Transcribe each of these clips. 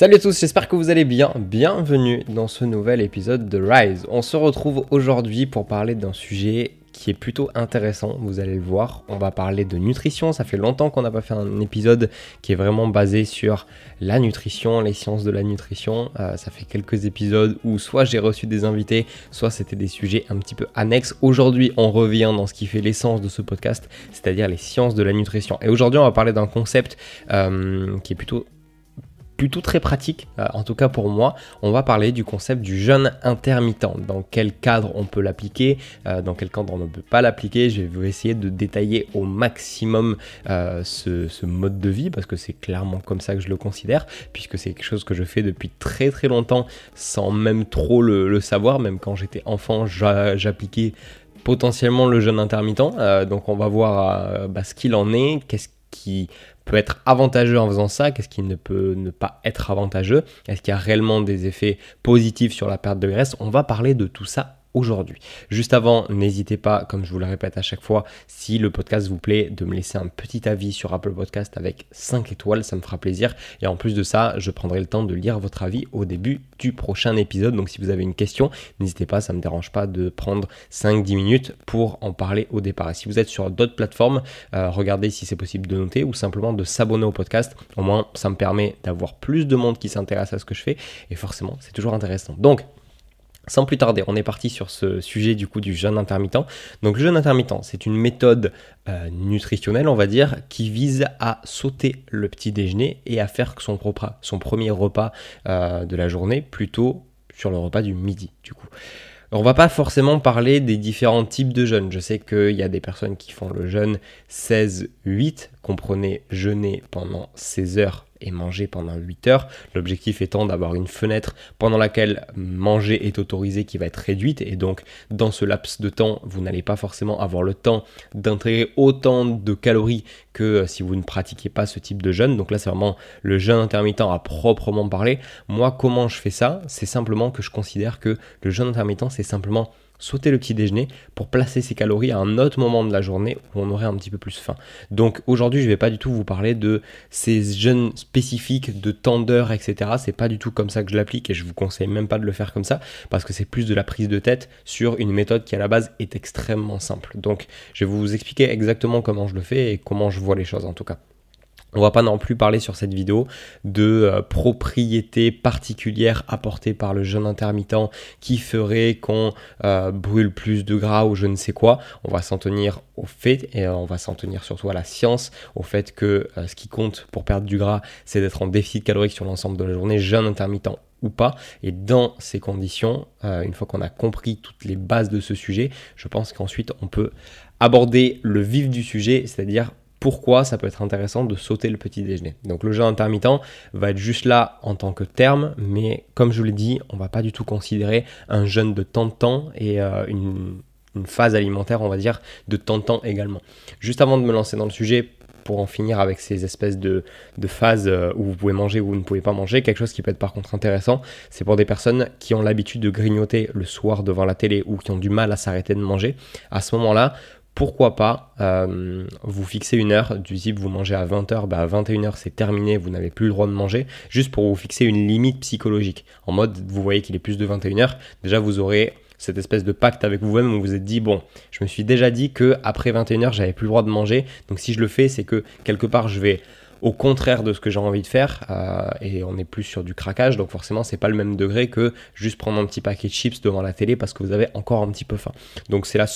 Salut à tous, j'espère que vous allez bien. Bienvenue dans ce nouvel épisode de Rise. On se retrouve aujourd'hui pour parler d'un sujet qui est plutôt intéressant, vous allez le voir. On va parler de nutrition, ça fait longtemps qu'on n'a pas fait un épisode qui est vraiment basé sur la nutrition, les sciences de la nutrition. Euh, ça fait quelques épisodes où soit j'ai reçu des invités, soit c'était des sujets un petit peu annexes. Aujourd'hui, on revient dans ce qui fait l'essence de ce podcast, c'est-à-dire les sciences de la nutrition. Et aujourd'hui, on va parler d'un concept euh, qui est plutôt plutôt très pratique, euh, en tout cas pour moi. On va parler du concept du jeûne intermittent. Dans quel cadre on peut l'appliquer, euh, dans quel cadre on ne peut pas l'appliquer. Je vais essayer de détailler au maximum euh, ce, mode de vie parce que c'est clairement comme ça que je le considère, puisque c'est quelque chose que je fais depuis très très longtemps sans même trop le, savoir. Même quand j'étais enfant, j'appliquais potentiellement le jeûne intermittent. donc on va voir bah, ce qu'il en est, qu'est-ce qui peut être avantageux en faisant ça, qu'est-ce qui ne peut ne pas être avantageux, est-ce qu'il y a réellement des effets positifs sur la perte de graisse? On va parler de tout ça aujourd'hui. Juste avant, n'hésitez pas, comme je vous le répète à chaque fois, si le podcast vous plaît, de me laisser un petit avis sur Apple Podcast avec 5 étoiles, ça me fera plaisir. Et en plus de ça, je prendrai le temps de lire votre avis au début du prochain épisode. Donc si vous avez une question, n'hésitez pas, ça ne me dérange pas de prendre 5-10 minutes pour en parler au départ. Et si vous êtes sur d'autres plateformes, euh, regardez si c'est possible de noter ou simplement de s'abonner au podcast. Au moins, ça me permet d'avoir plus de monde qui s'intéresse à ce que je fais. Et forcément, c'est toujours intéressant. Donc, sans plus tarder, on est parti sur ce sujet du coup du jeûne intermittent. Donc le jeûne intermittent, c'est une méthode euh, nutritionnelle, on va dire, qui vise à sauter le petit déjeuner et à faire son son premier repas euh, de la journée plutôt sur le repas du midi du coup. On va pas forcément parler des différents types de jeûne. Je sais qu'il y a des personnes qui font le jeûne 16-8, comprenez jeûner pendant 16 heures et manger pendant 8 heures. L'objectif étant d'avoir une fenêtre pendant laquelle manger est autorisé qui va être réduite et donc dans ce laps de temps, vous n'allez pas forcément avoir le temps d'intégrer autant de calories que euh, si vous ne pratiquez pas ce type de jeûne. Donc là, c'est vraiment le jeûne intermittent à proprement parler. Moi, comment je fais ça? C'est simplement que je considère que le jeûne intermittent, c'est simplement sauter le petit déjeuner pour placer ses calories à un autre moment de la journée où on aurait un petit peu plus faim. Donc aujourd'hui, je ne vais pas du tout vous parler de ces jeûnes spécifiques, de temps d'heure, etc. C'est pas du tout comme ça que je l'applique et je vous conseille même pas de le faire comme ça parce que c'est plus de la prise de tête sur une méthode qui à la base est extrêmement simple. Donc je vais vous expliquer exactement comment je le fais et comment je vois les choses en tout cas. On va pas non plus parler sur cette vidéo de euh, propriétés particulières apportées par le jeûne intermittent qui ferait qu'on euh, brûle plus de gras ou je ne sais quoi. On va s'en tenir au fait et on va s'en tenir surtout à la science, au fait que euh, ce qui compte pour perdre du gras, c'est d'être en déficit calorique sur l'ensemble de la journée, jeûne intermittent ou pas. Et dans ces conditions, une fois qu'on a compris toutes les bases de ce sujet, je pense qu'ensuite on peut aborder le vif du sujet, c'est-à-dire pourquoi ça peut être intéressant de sauter le petit déjeuner. Donc le jeûne intermittent va être juste là en tant que terme, mais comme je vous l'ai dit, on va pas du tout considérer un jeûne de temps de temps et euh, une, phase alimentaire, on va dire, de temps de temps également. Juste avant de me lancer dans le sujet, pour en finir avec ces espèces de, de, phases euh, où vous pouvez manger ou vous ne pouvez pas manger. Quelque chose qui peut être par contre intéressant, c'est pour des personnes qui ont l'habitude de grignoter le soir devant la télé ou qui ont du mal à s'arrêter de manger. À ce moment-là, pourquoi pas euh, vous fixer une heure, du type vous mangez à 20h, bah à 21h c'est terminé, vous n'avez plus le droit de manger, juste pour vous fixer une limite psychologique. En mode, vous voyez qu'il est plus de 21h, déjà vous aurez cette espèce de pacte avec vous-même où vous vous êtes dit, bon, je me suis déjà dit que après 21h j'avais plus le droit de manger, donc si je le fais, c'est que quelque part je vais au contraire de ce que j'ai envie de faire euh, et on est plus sur du craquage donc forcément c'est pas le même degré que juste prendre un petit paquet de chips devant la télé parce que vous avez encore un petit peu faim. Donc c'est le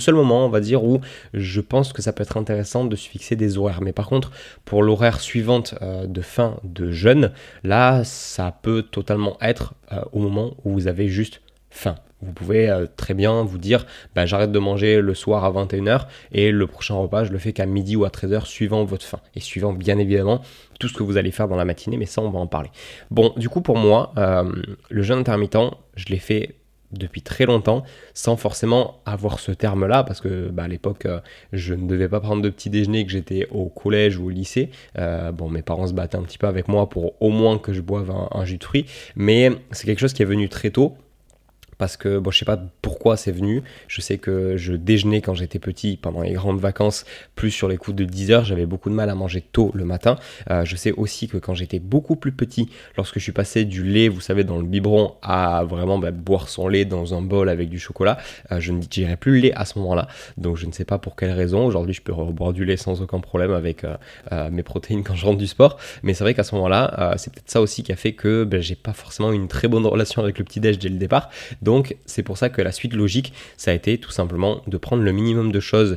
seul moment on va dire où je pense que ça peut être intéressant de se fixer des horaires. Mais par contre pour l'horaire suivante euh, de fin de jeûne là ça peut totalement être euh, au moment où vous avez juste faim vous pouvez euh, très bien vous dire bah, j'arrête de manger le soir à 21h et le prochain repas je le fais qu'à midi ou à 13h suivant votre faim et suivant bien évidemment tout ce que vous allez faire dans la matinée mais ça on va en parler. Bon du coup pour moi euh, le jeûne intermittent je l'ai fait depuis très longtemps sans forcément avoir ce terme là parce que bah, à l'époque euh, je ne devais pas prendre de petit déjeuner que j'étais au collège ou au lycée bon mes parents se battaient un petit peu avec moi pour au moins que je boive un jus de fruits mais c'est quelque chose qui est venu très tôt parce que bon, je sais pas pourquoi c'est venu. Je sais que je déjeunais quand j'étais petit pendant les grandes vacances, plus sur les coups de 10 heures, j'avais beaucoup de mal à manger tôt le matin. Euh, je sais aussi que quand j'étais beaucoup plus petit, lorsque je suis passé du lait, vous savez, dans le biberon, à vraiment bah, boire son lait dans un bol avec du chocolat, euh, je ne dirais plus le lait à ce moment-là. Donc je ne sais pas pour quelle raison. Aujourd'hui, je peux boire du lait sans aucun problème avec euh, mes protéines quand je rentre du sport. Mais c'est vrai qu'à ce moment-là, c'est peut-être ça aussi qui a fait que bah, j'ai pas forcément une très bonne relation avec le petit déj dès le départ. Donc c'est pour ça que la suite logique, ça a été tout simplement de prendre le minimum de choses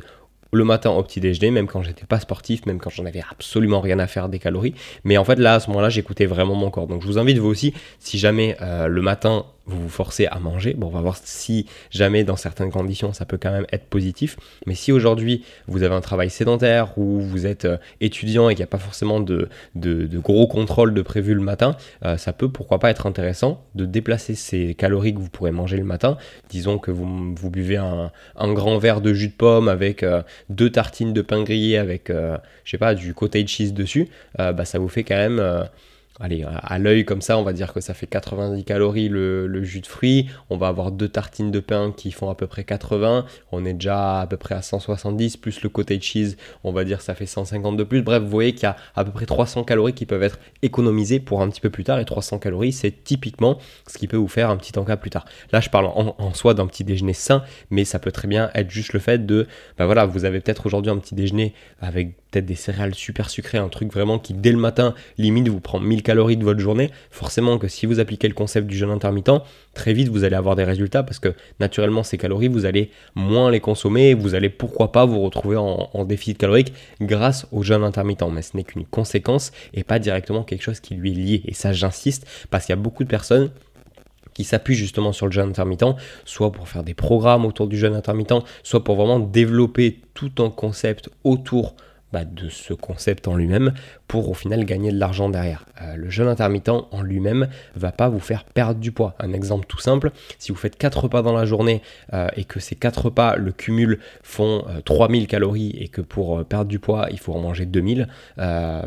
le matin au petit déjeuner, même quand j'étais pas sportif, même quand j'en avais absolument rien à faire des calories. Mais en fait là, à ce moment-là, j'écoutais vraiment mon corps. Donc je vous invite vous aussi, si jamais euh, le matin vous vous forcez à manger. Bon, on va voir si jamais dans certaines conditions ça peut quand même être positif. Mais si aujourd'hui vous avez un travail sédentaire ou vous êtes euh, étudiant et qu'il n'y a pas forcément de, gros contrôles de prévu le matin, euh, ça peut pourquoi pas être intéressant de déplacer ces calories que vous pourrez manger le matin. Disons que vous, buvez un, grand verre de jus de pomme avec euh, deux tartines de pain grillé avec, je sais pas, du cottage cheese dessus, bah, ça vous fait quand même allez, à l'œil comme ça, on va dire que ça fait 90 calories le, jus de fruits. On va avoir deux tartines de pain qui font à peu près 80. On est déjà à peu près à 170, plus le cottage cheese, on va dire ça fait 150 de plus. Bref, vous voyez qu'il y a à peu près 300 calories qui peuvent être économisées pour un petit peu plus tard. Et 300 calories, c'est typiquement ce qui peut vous faire un petit encas plus tard. Là, je parle en, soi d'un petit déjeuner sain, mais ça peut très bien être juste le fait de, ben voilà, vous avez peut-être aujourd'hui un petit déjeuner avec peut-être des céréales super sucrées, un truc vraiment qui dès le matin, limite, vous prend 1000 calories de votre journée, forcément que si vous appliquez le concept du jeûne intermittent, très vite vous allez avoir des résultats parce que naturellement ces calories, vous allez moins les consommer, vous allez pourquoi pas vous retrouver en, déficit calorique grâce au jeûne intermittent. Mais ce n'est qu'une conséquence et pas directement quelque chose qui lui est lié. Et ça j'insiste parce qu'il y a beaucoup de personnes qui s'appuient justement sur le jeûne intermittent, soit pour faire des programmes autour du jeûne intermittent, soit pour vraiment développer tout un concept autour bah, de ce concept en lui-même pour au final gagner de l'argent derrière. Euh, le jeûne intermittent en lui-même va pas vous faire perdre du poids. Un exemple tout simple, si vous faites 4 repas dans la journée euh, et que ces 4 repas, le cumul font 3000 euh, calories et que pour perdre du poids, il faut en manger 2000, bah,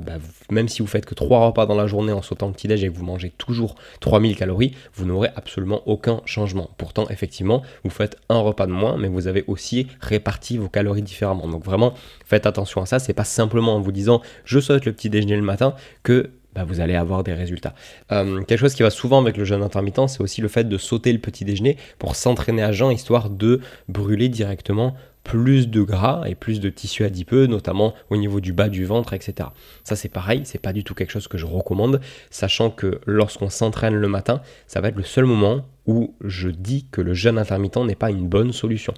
même si vous faites que 3 repas dans la journée en sautant petit déj et que vous mangez toujours 3000 calories, vous n'aurez absolument aucun changement. Pourtant, effectivement, vous faites un repas de moins, mais vous avez aussi réparti vos calories différemment. Donc vraiment, faites attention à ça c'est pas simplement en vous disant je saute le petit déjeuner le matin que bah, vous allez avoir des résultats. Euh, quelque chose qui va souvent avec le jeûne intermittent, c'est aussi le fait de sauter le petit déjeuner pour s'entraîner à jeun, histoire de brûler directement plus de gras et plus de tissu adipeux, notamment au niveau du bas du ventre, etc. Ça c'est pareil, c'est pas du tout quelque chose que je recommande, sachant que lorsqu'on s'entraîne le matin, ça va être le seul moment où je dis que le jeûne intermittent n'est pas une bonne solution.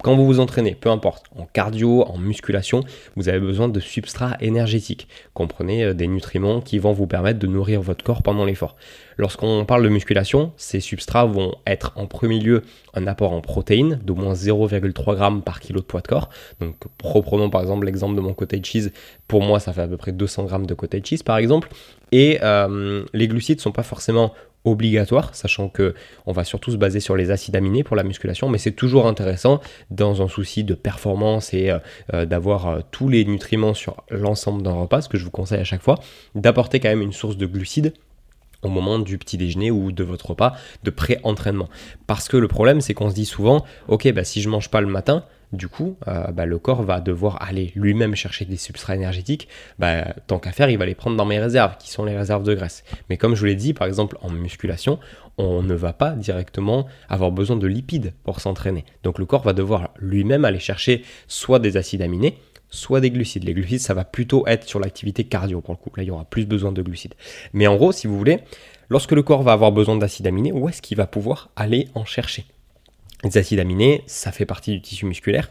Quand vous vous entraînez, peu importe, en cardio, en musculation, vous avez besoin de substrats énergétiques. Comprenez euh, des nutriments qui vont vous permettre de nourrir votre corps pendant l'effort. Lorsqu'on parle de musculation, ces substrats vont être en premier lieu un apport en protéines d'au moins 0,3 g par kilo de poids de corps. Donc reprenons par exemple l'exemple de mon cottage cheese. Pour moi, ça fait à peu près 200 g de cottage cheese par exemple. Et euh, les glucides ne sont pas forcément obligatoire, sachant que on va surtout se baser sur les acides aminés pour la musculation, mais c'est toujours intéressant dans un souci de performance et euh, euh, d'avoir euh, tous les nutriments sur l'ensemble d'un repas, ce que je vous conseille à chaque fois, d'apporter quand même une source de glucides au moment du petit déjeuner ou de votre repas de pré-entraînement. Parce que le problème, c'est qu'on se dit souvent, ok, bah, si je mange pas le matin, du coup, euh, bah, le corps va devoir aller lui-même chercher des substrats énergétiques. Bah, tant qu'à faire, il va les prendre dans mes réserves, qui sont les réserves de graisse. Mais comme je vous l'ai dit, par exemple, en musculation, on ne va pas directement avoir besoin de lipides pour s'entraîner. Donc le corps va devoir lui-même aller chercher soit des acides aminés, soit des glucides. Les glucides, ça va plutôt être sur l'activité cardio pour le coup. Là, il y aura plus besoin de glucides. Mais en gros, si vous voulez, lorsque le corps va avoir besoin d'acides aminés, où est-ce qu'il va pouvoir aller en chercher? Les acides aminés, ça fait partie du tissu musculaire.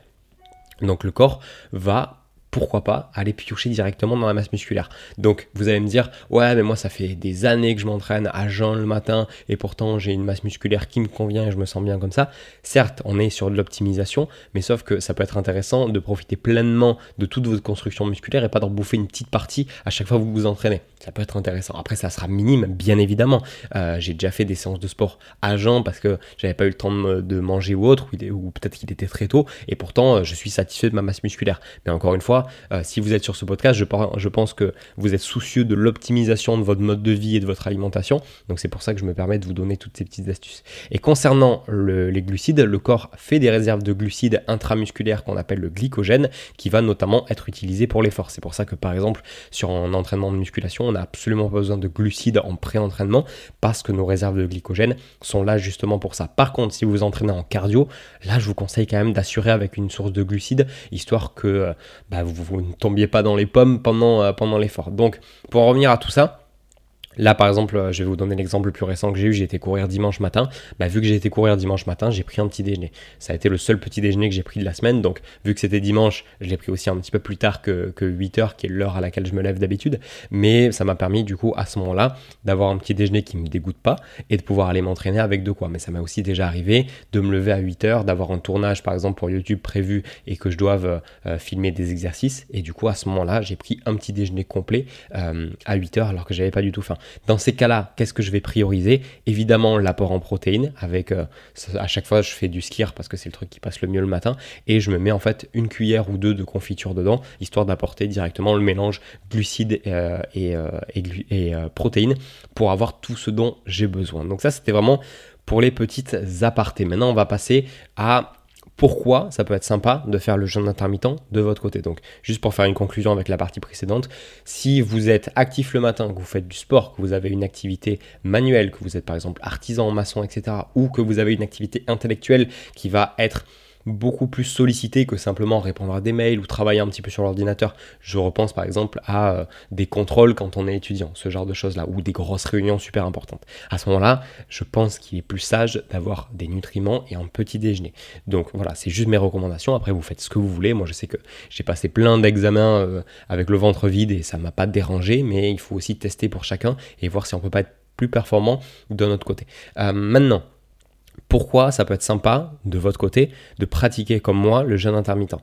Donc le corps va pourquoi pas aller piocher directement dans la masse musculaire. Donc vous allez me dire, ouais, mais moi ça fait des années que je m'entraîne à jeun le matin et pourtant j'ai une masse musculaire qui me convient et je me sens bien comme ça. Certes, on est sur de l'optimisation, mais sauf que ça peut être intéressant de profiter pleinement de toute votre construction musculaire et pas d'en bouffer une petite partie à chaque fois que vous vous entraînez. Ça peut être intéressant. Après, ça sera minime, bien évidemment. Euh, j'ai déjà fait des séances de sport à jeun parce que j'avais pas eu le temps de, manger ou autre, ou, ou peut-être qu'il était très tôt, et pourtant je suis satisfait de ma masse musculaire. Mais encore une fois, euh, si vous êtes sur ce podcast, je, pense que vous êtes soucieux de l'optimisation de votre mode de vie et de votre alimentation. Donc c'est pour ça que je me permets de vous donner toutes ces petites astuces. Et concernant les glucides, le corps fait des réserves de glucides intramusculaires qu'on appelle le glycogène, qui va notamment être utilisé pour l'effort. C'est pour ça que par exemple sur un entraînement de musculation, on n'a absolument pas besoin de glucides en pré-entraînement parce que nos réserves de glycogène sont là justement pour ça. Par contre, si vous vous entraînez en cardio, là je vous conseille quand même d'assurer avec une source de glucides, histoire que euh, bah, vous, ne tombiez pas dans les pommes pendant, euh, pendant l'effort. Donc pour en revenir à tout ça, Là, par exemple, euh, je vais vous donner l'exemple le plus récent que j'ai eu. J'ai été courir dimanche matin. Bah, vu que j'ai été courir dimanche matin, j'ai pris un petit déjeuner. Ça a été le seul petit déjeuner que j'ai pris de la semaine. Donc, vu que c'était dimanche, je l'ai pris aussi un petit peu plus tard que, 8 heures, qui est l'heure à laquelle je me lève d'habitude. Mais ça m'a permis, du coup, à ce moment-là, d'avoir un petit déjeuner qui me dégoûte pas et de pouvoir aller m'entraîner avec de quoi. Mais ça m'a aussi déjà arrivé de me lever à 8 heures, d'avoir un tournage, par exemple, pour YouTube prévu et que je doive euh, filmer des exercices. Et du coup, à ce moment-là, j'ai pris un petit déjeuner complet euh, à 8 heures alors que j'avais pas du tout faim. Dans ces cas-là, qu'est-ce que je vais prioriser? Évidemment, l'apport en protéines. Avec euh, à chaque fois, je fais du skir parce que c'est le truc qui passe le mieux le matin, et je me mets en fait une cuillère ou deux de confiture dedans, histoire d'apporter directement le mélange glucides euh, et, euh, et protéines pour avoir tout ce dont j'ai besoin. Donc ça, c'était vraiment pour les petites apartés. Maintenant, on va passer à pourquoi ça peut être sympa de faire le jeûne intermittent de votre côté. Donc, juste pour faire une conclusion avec la partie précédente, si vous êtes actif le matin, que vous faites du sport, que vous avez une activité manuelle, que vous êtes par exemple artisan, maçon, etc., ou que vous avez une activité intellectuelle qui va être beaucoup plus sollicité que simplement répondre à des mails ou travailler un petit peu sur l'ordinateur. Je repense par exemple à euh, des contrôles quand on est étudiant, ce genre de choses-là, ou des grosses réunions super importantes. À ce moment-là, je pense qu'il est plus sage d'avoir des nutriments et un petit déjeuner. Donc voilà, c'est juste mes recommandations. Après, vous faites ce que vous voulez. Moi, je sais que j'ai passé plein d'examens euh, avec le ventre vide et ça m'a pas dérangé, mais il faut aussi tester pour chacun et voir si on peut pas être plus performant de notre côté. Euh, maintenant, pourquoi ça peut être sympa de votre côté de pratiquer comme moi le jeûne intermittent.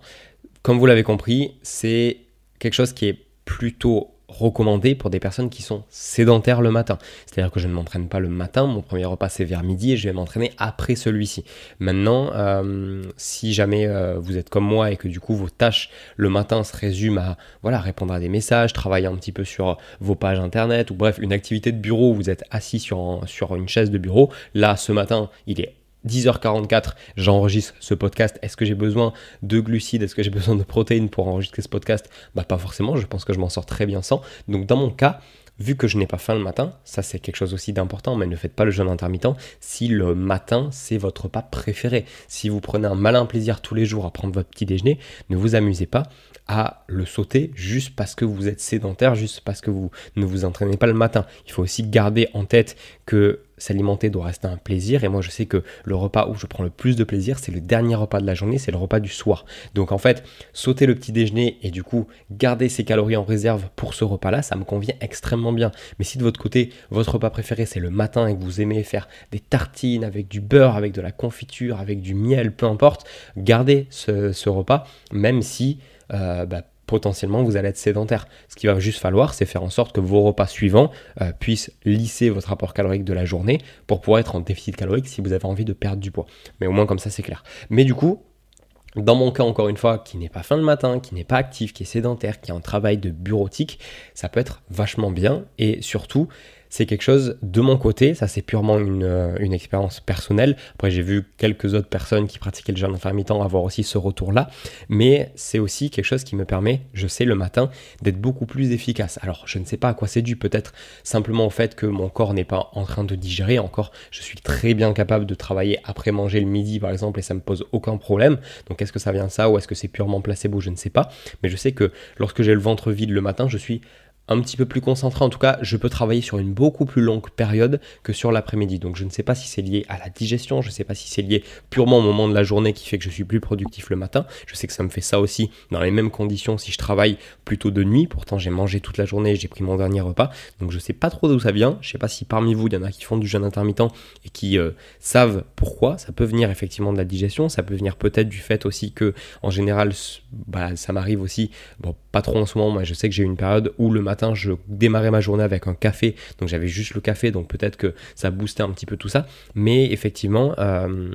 Comme vous l'avez compris, c'est quelque chose qui est plutôt recommandé pour des personnes qui sont sédentaires le matin. C'est-à-dire que je ne m'entraîne pas le matin, mon premier repas c'est vers midi et je vais m'entraîner après celui-ci. Maintenant, euh, si jamais euh, vous êtes comme moi et que du coup vos tâches le matin se résument à voilà, répondre à des messages, travailler un petit peu sur vos pages internet ou bref, une activité de bureau où vous êtes assis sur, sur une chaise de bureau, là ce matin il est 10h44, j'enregistre ce podcast. Est-ce que j'ai besoin de glucides? Est-ce que j'ai besoin de protéines pour enregistrer ce podcast? Bah pas forcément, je pense que je m'en sors très bien sans. Donc dans mon cas, vu que je n'ai pas faim le matin, ça c'est quelque chose aussi d'important, mais ne faites pas le jeûne intermittent si le matin c'est votre repas préféré. Si vous prenez un malin plaisir tous les jours à prendre votre petit déjeuner, ne vous amusez pas à le sauter juste parce que vous êtes sédentaire, juste parce que vous ne vous entraînez pas le matin. Il faut aussi garder en tête que s'alimenter doit rester un plaisir et moi je sais que le repas où je prends le plus de plaisir c'est le dernier repas de la journée, c'est le repas du soir. Donc en fait, sauter le petit déjeuner et du coup garder ses calories en réserve pour ce repas là, ça me convient extrêmement bien. Mais si de votre côté, votre repas préféré c'est le matin et que vous aimez faire des tartines avec du beurre, avec de la confiture, avec du miel, peu importe, gardez ce, repas même si euh, bah, potentiellement vous allez être sédentaire. Ce qu'il va juste falloir, c'est faire en sorte que vos repas suivants euh, puissent lisser votre rapport calorique de la journée pour pouvoir être en déficit calorique si vous avez envie de perdre du poids. Mais au moins comme ça, c'est clair. Mais du coup, dans mon cas, encore une fois, qui n'est pas fin le matin, qui n'est pas actif, qui est sédentaire, qui a un travail de bureautique, ça peut être vachement bien. Et surtout, c'est quelque chose de mon côté, ça c'est purement euh, une, expérience personnelle. Après j'ai vu quelques autres personnes qui pratiquaient le jeûne intermittent avoir aussi ce retour-là, mais c'est aussi quelque chose qui me permet, je sais le matin, d'être beaucoup plus efficace. Alors je ne sais pas à quoi c'est dû, peut-être simplement au fait que mon corps n'est pas en train de digérer encore. Je suis très bien capable de travailler après manger le midi par exemple et ça me pose aucun problème. Donc est-ce que ça vient de ça ou est-ce que c'est purement placebo, je ne sais pas. Mais je sais que lorsque j'ai le ventre vide le matin, je suis un petit peu plus concentré. En tout cas, je peux travailler sur une beaucoup plus longue période que sur l'après-midi. Donc je ne sais pas si c'est lié à la digestion, je ne sais pas si c'est lié purement au moment de la journée qui fait que je suis plus productif le matin. Je sais que ça me fait ça aussi dans les mêmes conditions si je travaille plutôt de nuit. Pourtant, j'ai mangé toute la journée, j'ai pris mon dernier repas. Donc je ne sais pas trop d'où ça vient. Je ne sais pas si parmi vous, il y en a qui font du jeûne intermittent et qui euh, savent pourquoi. Ça peut venir effectivement de la digestion, ça peut venir peut-être du fait aussi que en général, bah, ça m'arrive aussi, bon, pas trop en ce moment, moi je sais que j'ai une période où le matin je démarrais ma journée avec un café, donc j'avais juste le café, donc peut-être que ça boostait un petit peu tout ça. Mais effectivement, euh,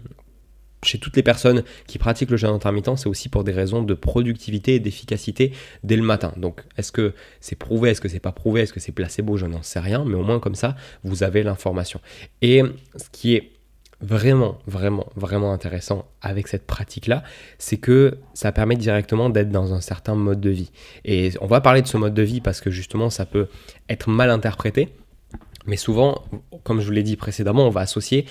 chez toutes les personnes qui pratiquent le jeûne intermittent, c'est aussi pour des raisons de productivité et d'efficacité dès le matin. Donc, est-ce que c'est prouvé, est-ce que c'est pas prouvé, est-ce que c'est placebo, je n'en sais rien, mais au moins comme ça, vous avez l'information. Et ce qui est vraiment, vraiment, vraiment intéressant avec cette pratique-là, c'est que ça permet directement d'être dans un certain mode de vie. Et on va parler de ce mode de vie parce que justement, ça peut être mal interprété. Mais souvent, comme je vous l'ai dit précédemment, on va associer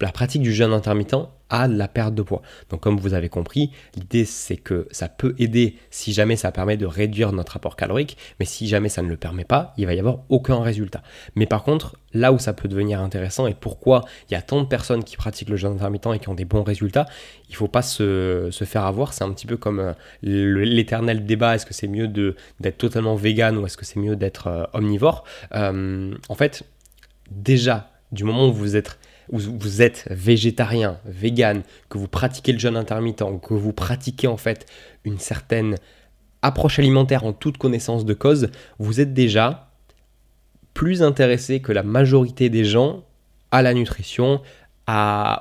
la pratique du jeûne intermittent à la perte de poids. Donc comme vous avez compris, l'idée c'est que ça peut aider si jamais ça permet de réduire notre apport calorique, mais si jamais ça ne le permet pas, il va y avoir aucun résultat. Mais par contre, là où ça peut devenir intéressant et pourquoi il y a tant de personnes qui pratiquent le jeûne intermittent et qui ont des bons résultats, il ne faut pas se, faire avoir. C'est un petit peu comme euh, l'éternel débat, est-ce que c'est mieux d'être totalement vegan ou est-ce que c'est mieux d'être euh, omnivore? Euh, En fait, déjà, du moment où vous êtes vous êtes végétarien, vegan, que vous pratiquez le jeûne intermittent, que vous pratiquez en fait une certaine approche alimentaire en toute connaissance de cause, vous êtes déjà plus intéressé que la majorité des gens à la nutrition,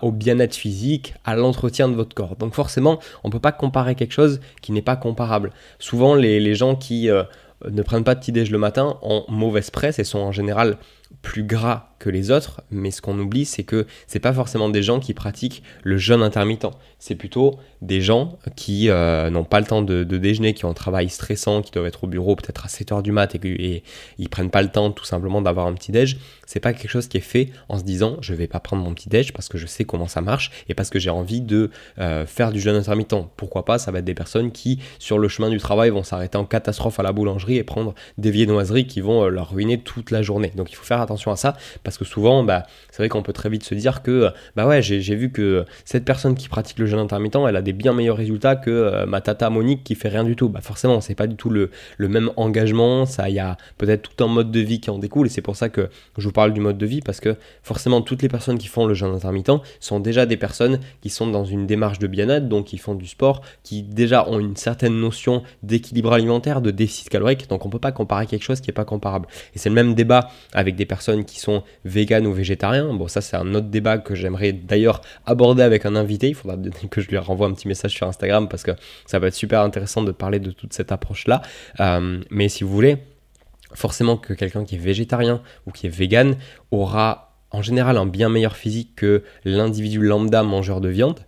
au bien-être physique, à l'entretien de votre corps. Donc forcément, on ne peut pas comparer quelque chose qui n'est pas comparable. Souvent, les, gens qui euh, ne prennent pas de petit déj le matin ont mauvaise presse et sont en général plus gras que les autres, mais ce qu'on oublie, c'est que c'est pas forcément des gens qui pratiquent le jeûne intermittent. C'est plutôt des gens qui euh, n'ont pas le temps de, déjeuner, qui ont un travail stressant, qui doivent être au bureau peut-être à 7 heures du mat et, et ils prennent pas le temps tout simplement d'avoir un petit déj. C'est pas quelque chose qui est fait en se disant je vais pas prendre mon petit déj parce que je sais comment ça marche et parce que j'ai envie de euh, faire du jeûne intermittent. Pourquoi pas Ça va être des personnes qui sur le chemin du travail vont s'arrêter en catastrophe à la boulangerie et prendre des viennoiseries qui vont euh, leur ruiner toute la journée. Donc il faut faire attention à ça parce que souvent, bah, c'est vrai qu'on peut très vite se dire que, bah ouais, j'ai vu que cette personne qui pratique le jeûne intermittent, elle a des bien meilleurs résultats que euh, ma tata Monique qui fait rien du tout. Bah forcément, c'est pas du tout le, même engagement, ça, il y a peut-être tout un mode de vie qui en découle, et c'est pour ça que je vous parle du mode de vie, parce que forcément, toutes les personnes qui font le jeûne intermittent sont déjà des personnes qui sont dans une démarche de bien-être, donc qui font du sport, qui déjà ont une certaine notion d'équilibre alimentaire, de déficit calorique, donc on peut pas comparer quelque chose qui est pas comparable. Et c'est le même débat avec des personnes qui sont véganes ou végétariens. Bon, ça, c'est un autre débat que j'aimerais d'ailleurs aborder avec un invité. Il faudra que je lui renvoie un petit message sur Instagram parce que ça va être super intéressant de parler de toute cette approche-là. Euh, mais si vous voulez, forcément que quelqu'un qui est végétarien ou qui est vegan aura en général un bien meilleur physique que l'individu lambda mangeur de viande.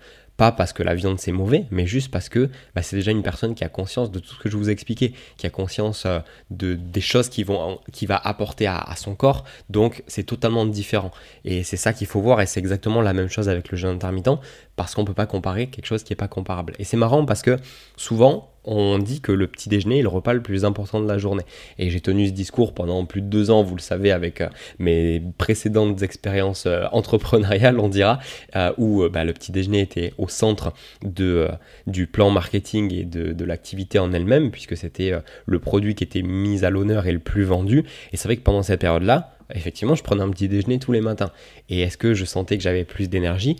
Pas parce que la viande c'est mauvais, mais juste parce que bah, c'est déjà une personne qui a conscience de tout ce que je vous ai expliqué, qui a conscience euh, de, des choses qui, vont, qui va apporter à, son corps. Donc c'est totalement différent. Et c'est ça qu'il faut voir, et c'est exactement la même chose avec le jeûne intermittent, parce qu'on ne peut pas comparer quelque chose qui n'est pas comparable. Et c'est marrant parce que souvent, on dit que le petit déjeuner est le repas le plus important de la journée. Et j'ai tenu ce discours pendant plus de deux ans, vous le savez, avec euh, mes précédentes expériences euh, entrepreneuriales, on dira, euh, où bah, le petit déjeuner était au centre du plan marketing et de, de l'activité en elle-même, puisque c'était le produit qui était mis à l'honneur et le plus vendu. Et c'est vrai que pendant cette période-là, effectivement, je prenais un petit déjeuner tous les matins. Et est-ce que je sentais que j'avais plus d'énergie?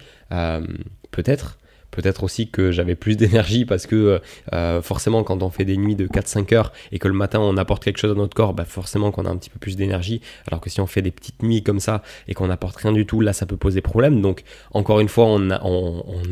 Peut-être. Peut-être aussi que j'avais plus d'énergie parce que euh, euh, forcément quand on fait des nuits de 4-5 heures et que le matin on apporte quelque chose à notre corps, bah forcément qu'on a un petit peu plus d'énergie. Alors que si on fait des petites nuits comme ça et qu'on n'apporte rien du tout, là ça peut poser problème. Donc encore une fois on,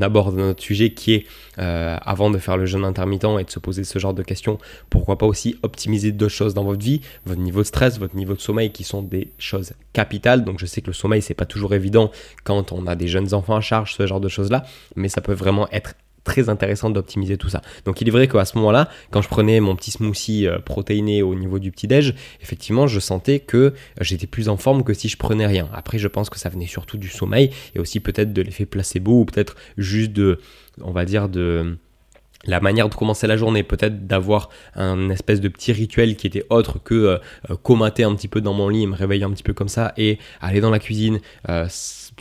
aborde notre sujet qui est euh, avant de faire le jeûne intermittent et de se poser ce genre de questions, pourquoi pas aussi optimiser deux choses dans votre vie, votre niveau de stress, votre niveau de sommeil qui sont des choses capitales. Donc je sais que le sommeil c'est pas toujours évident quand on a des jeunes enfants à charge, ce genre de choses là, mais ça peut vraiment être très intéressant d'optimiser tout ça. Donc il est vrai qu'à ce moment-là, quand je prenais mon petit smoothie euh, protéiné au niveau du petit-déj, effectivement, je sentais que euh, j'étais plus en forme que si je prenais rien. Après, je pense que ça venait surtout du sommeil et aussi peut-être de l'effet placebo ou peut-être juste de, on va dire, de la manière de commencer la journée, peut-être d'avoir un espèce de petit rituel qui était autre que euh, comater un petit peu dans mon lit, me réveiller un petit peu comme ça et aller dans la cuisine,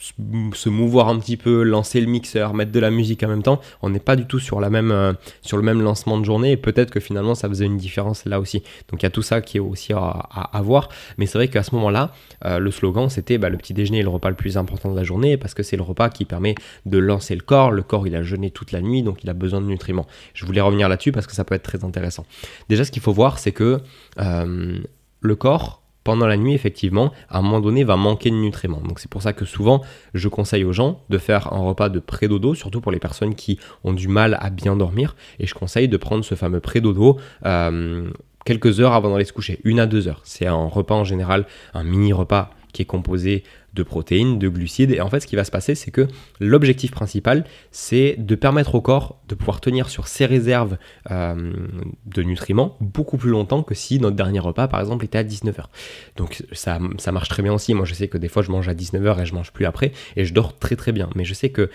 se mouvoir un petit peu, lancer le mixeur, mettre de la musique en même temps. On n'est pas du tout sur, la même, euh, le même lancement de journée et peut-être que finalement ça faisait une différence là aussi. Donc il y a tout ça qui est aussi à, voir. Mais c'est vrai qu'à ce moment-là, le slogan c'était bah, le petit déjeuner est le repas le plus important de la journée parce que c'est le repas qui permet de lancer le corps. Le corps il a jeûné toute la nuit donc il a besoin de nutriments. Je voulais revenir là-dessus parce que ça peut être très intéressant. Déjà, ce qu'il faut voir, c'est que euh, le corps pendant la nuit, effectivement, à un moment donné, va manquer de nutriments. Donc c'est pour ça que souvent, je conseille aux gens de faire un repas de pré-dodo, surtout pour les personnes qui ont du mal à bien dormir. Et je conseille de prendre ce fameux pré-dodo. Euh, quelques heures avant d'aller se coucher, une à deux heures. C'est un repas en général, un mini repas qui est composé de protéines, de glucides. Et en fait, ce qui va se passer, c'est que l'objectif principal, c'est de permettre au corps de pouvoir tenir sur ses réserves euh, de nutriments beaucoup plus longtemps que si notre dernier repas, par exemple, était à 19h. Donc ça, marche très bien aussi. Moi, je sais que des fois, je mange à 19h et je mange plus après, et je dors très très bien. Mais je sais que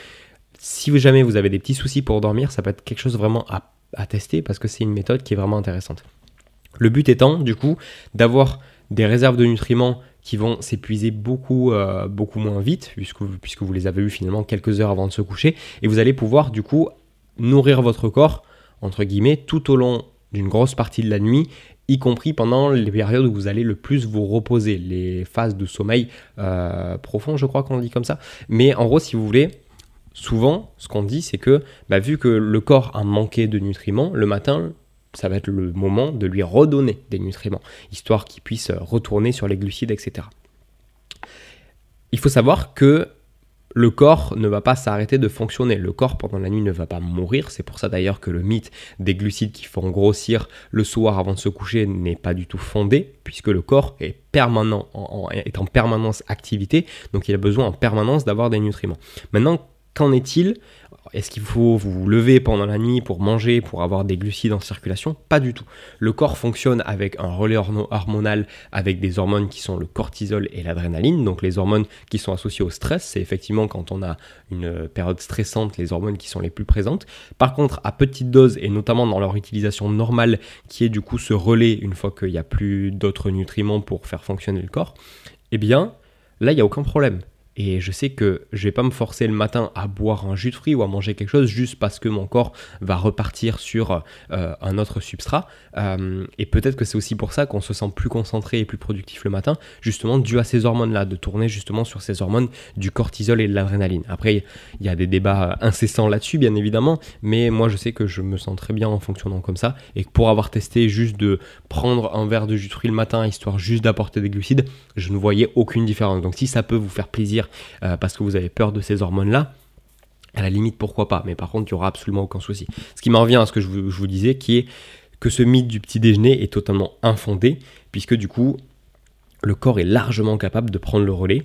si jamais vous avez des petits soucis pour dormir, ça peut être quelque chose vraiment à, à tester parce que c'est une méthode qui est vraiment intéressante. Le but étant, du coup, d'avoir des réserves de nutriments qui vont s'épuiser beaucoup, euh, beaucoup moins vite, puisque, puisque vous les avez eu finalement quelques heures avant de se coucher, et vous allez pouvoir du coup nourrir votre corps, entre guillemets, tout au long d'une grosse partie de la nuit, y compris pendant les périodes où vous allez le plus vous reposer, les phases de sommeil euh, profond, je crois qu'on dit comme ça. Mais en gros, si vous voulez, souvent, ce qu'on dit, c'est que bah, vu que le corps a manqué de nutriments, le matin, ça va être le moment de lui redonner des nutriments, histoire qu'il puisse retourner sur les glucides, etc. Il faut savoir que le corps ne va pas s'arrêter de fonctionner. Le corps pendant la nuit ne va pas mourir. C'est pour ça d'ailleurs que le mythe des glucides qui font grossir le soir avant de se coucher n'est pas du tout fondé, puisque le corps est, permanent, en permanence activité, donc il a besoin en permanence d'avoir des nutriments. Maintenant, qu'en est-il? Est-ce qu'il faut vous lever pendant la nuit pour manger, pour avoir des glucides en circulation? Pas du tout. Le corps fonctionne avec un relais hormonal, avec des hormones qui sont le cortisol et l'adrénaline. Donc les hormones qui sont associées au stress, c'est effectivement quand on a une période stressante, les hormones qui sont les plus présentes. Par contre, à petite dose, et notamment dans leur utilisation normale, qui est du coup ce relais une fois qu'il n'y a plus d'autres nutriments pour faire fonctionner le corps, eh bien, là, il n'y a aucun problème. Et je sais que je vais pas me forcer le matin à boire un jus de fruits ou à manger quelque chose juste parce que mon corps va repartir sur euh, un autre substrat. Euh, et peut-être que c'est aussi pour ça qu'on se sent plus concentré et plus productif le matin, justement dû à ces hormones-là, de tourner justement sur ces hormones du cortisol et de l'adrénaline. Après, il y a des débats incessants là-dessus, bien évidemment, mais moi je sais que je me sens très bien en fonctionnant comme ça. Et pour avoir testé juste de prendre un verre de jus de fruits le matin, histoire juste d'apporter des glucides, je ne voyais aucune différence. Donc si ça peut vous faire plaisir, euh, parce que vous avez peur de ces hormones-là, à la limite, pourquoi pas. Mais par contre, il n'y aura absolument aucun souci. Ce qui m'en revient à ce que je vous, je vous, disais, qui est que ce mythe du petit déjeuner est totalement infondé, puisque du coup, le corps est largement capable de prendre le relais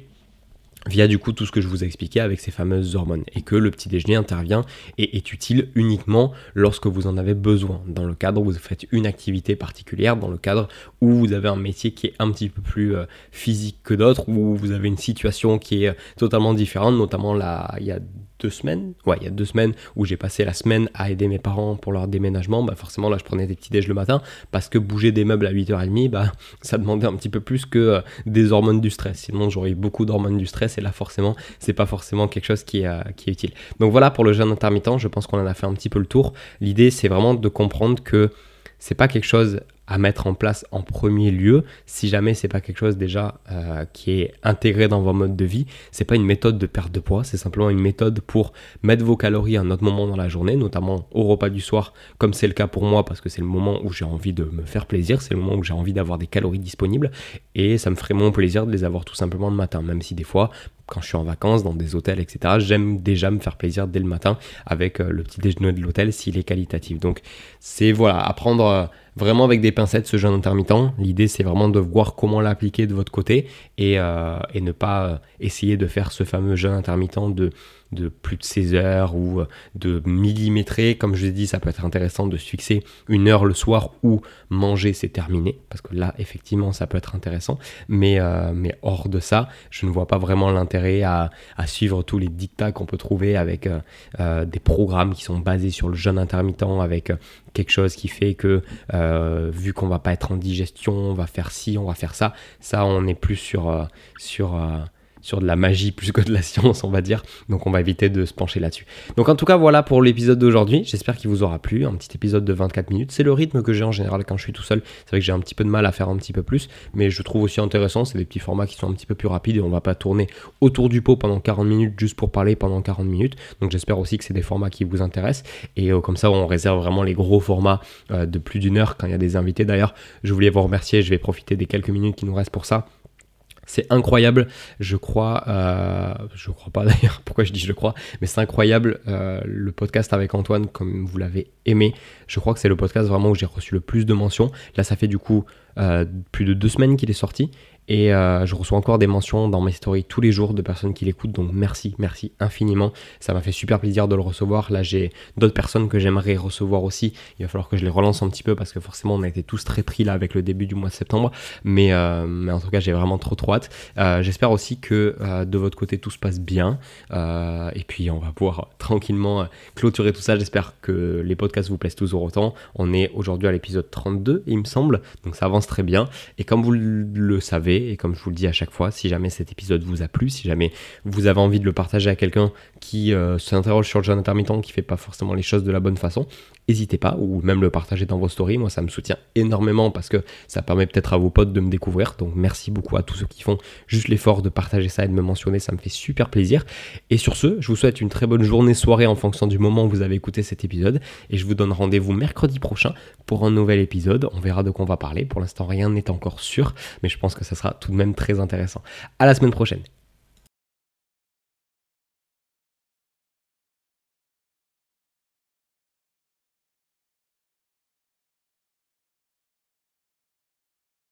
via du coup tout ce que je vous ai expliqué avec ces fameuses hormones. Et que le petit déjeuner intervient et est utile uniquement lorsque vous en avez besoin. Dans le cadre où vous faites une activité particulière dans le cadre où vous avez un métier qui est un petit peu plus euh, physique que d'autres où vous avez une situation qui est euh, totalement différente. Notamment là il y a deux semaines, ouais, il y a deux semaines où j'ai passé la semaine à aider mes parents pour leur déménagement, bah forcément là je prenais des petits déj le matin parce que bouger des meubles à 8h30, bah ça demandait un petit peu plus que euh, des hormones du stress. Sinon j'aurais eu beaucoup d'hormones du stress et là forcément c'est pas forcément quelque chose qui est, euh, qui est utile. Donc voilà pour le jeûne intermittent, je pense qu'on en a fait un petit peu le tour. L'idée c'est vraiment de comprendre que c'est pas quelque chose à mettre en place en premier lieu si jamais c'est pas quelque chose déjà euh, qui est intégré dans vos modes de vie. C'est pas une méthode de perte de poids, c'est simplement une méthode pour mettre vos calories à un autre moment dans la journée, notamment au repas du soir, comme c'est le cas pour moi parce que c'est le moment où j'ai envie de me faire plaisir, c'est le moment où j'ai envie d'avoir des calories disponibles et ça me ferait mon plaisir de les avoir tout simplement le matin, même si des fois quand je suis en vacances, dans des hôtels, etc., j'aime déjà me faire plaisir dès le matin avec euh, le petit déjeuner de l'hôtel s'il est qualitatif. Donc c'est voilà, apprendre euh, vraiment avec des pincettes ce jeûne intermittent. L'idée c'est vraiment de voir comment l'appliquer de votre côté et, euh, et ne pas essayer de faire ce fameux jeûne intermittent de de plus de 16 heures ou euh, de millimétrer. Comme je vous ai dit, ça peut être intéressant de se fixer une heure le soir où manger c'est terminé, parce que là, effectivement, ça peut être intéressant. Mais, euh, mais hors de ça, je ne vois pas vraiment l'intérêt à, suivre tous les dictats qu'on peut trouver avec euh, des programmes qui sont basés sur le jeûne intermittent, avec quelque chose qui fait que vu qu'on va pas être en digestion, on va faire ci, on va faire ça. Ça, on est plus sur, sur sur de la magie plus que de la science, on va dire. Donc on va éviter de se pencher là-dessus. Donc en tout cas, voilà pour l'épisode d'aujourd'hui. J'espère qu'il vous aura plu. Un petit épisode de 24 minutes. C'est le rythme que j'ai en général quand je suis tout seul. C'est vrai que j'ai un petit peu de mal à faire un petit peu plus, mais je trouve aussi intéressant. C'est des petits formats qui sont un petit peu plus rapides et on va pas tourner autour du pot pendant 40 minutes juste pour parler pendant 40 minutes. Donc j'espère aussi que c'est des formats qui vous intéressent. Et euh, comme ça, on réserve vraiment les gros formats euh, de plus d'une heure quand il y a des invités. D'ailleurs, je voulais vous remercier. Je vais profiter des quelques minutes qui nous restent pour ça. C'est incroyable, je crois, euh, je crois pas d'ailleurs, pourquoi je dis je crois, mais c'est incroyable euh, le podcast avec Antoine comme vous l'avez aimé. Je crois que c'est le podcast vraiment où j'ai reçu le plus de mentions. Là, ça fait du coup euh, plus de deux semaines qu'il est sorti et euh, je reçois encore des mentions dans mes stories tous les jours de personnes qui l'écoutent. Donc merci, merci infiniment. Ça m'a fait super plaisir de le recevoir. Là, j'ai d'autres personnes que j'aimerais recevoir aussi. Il va falloir que je les relance un petit peu parce que forcément, on a été tous très pris là avec le début du mois de septembre. Mais, euh, mais en tout cas, j'ai vraiment trop trop hâte. Euh, j'espère aussi que de votre côté, tout se passe bien. et puis, on va pouvoir tranquillement clôturer tout ça. J'espère que les podcasts vous plaisent toujours autant. On est aujourd'hui à l'épisode 32, il me semble. Donc ça avance très bien. Et comme vous le savez, et comme je vous le dis à chaque fois, si jamais cet épisode vous a plu, si jamais vous avez envie de le partager à quelqu'un qui euh, s'interroge sur le jeûne intermittent, qui fait pas forcément les choses de la bonne façon, n'hésitez pas, ou même le partager dans vos stories. Moi, ça me soutient énormément parce que ça permet peut-être à vos potes de me découvrir. Donc, merci beaucoup à tous ceux qui font juste l'effort de partager ça et de me mentionner. Ça me fait super plaisir. Et sur ce, je vous souhaite une très bonne journée, soirée en fonction du moment où vous avez écouté cet épisode. Et je vous donne rendez-vous mercredi prochain pour un nouvel épisode. On verra de quoi on va parler. Pour l'instant, rien n'est encore sûr, mais je pense que ça tout de même très intéressant. À la semaine prochaine.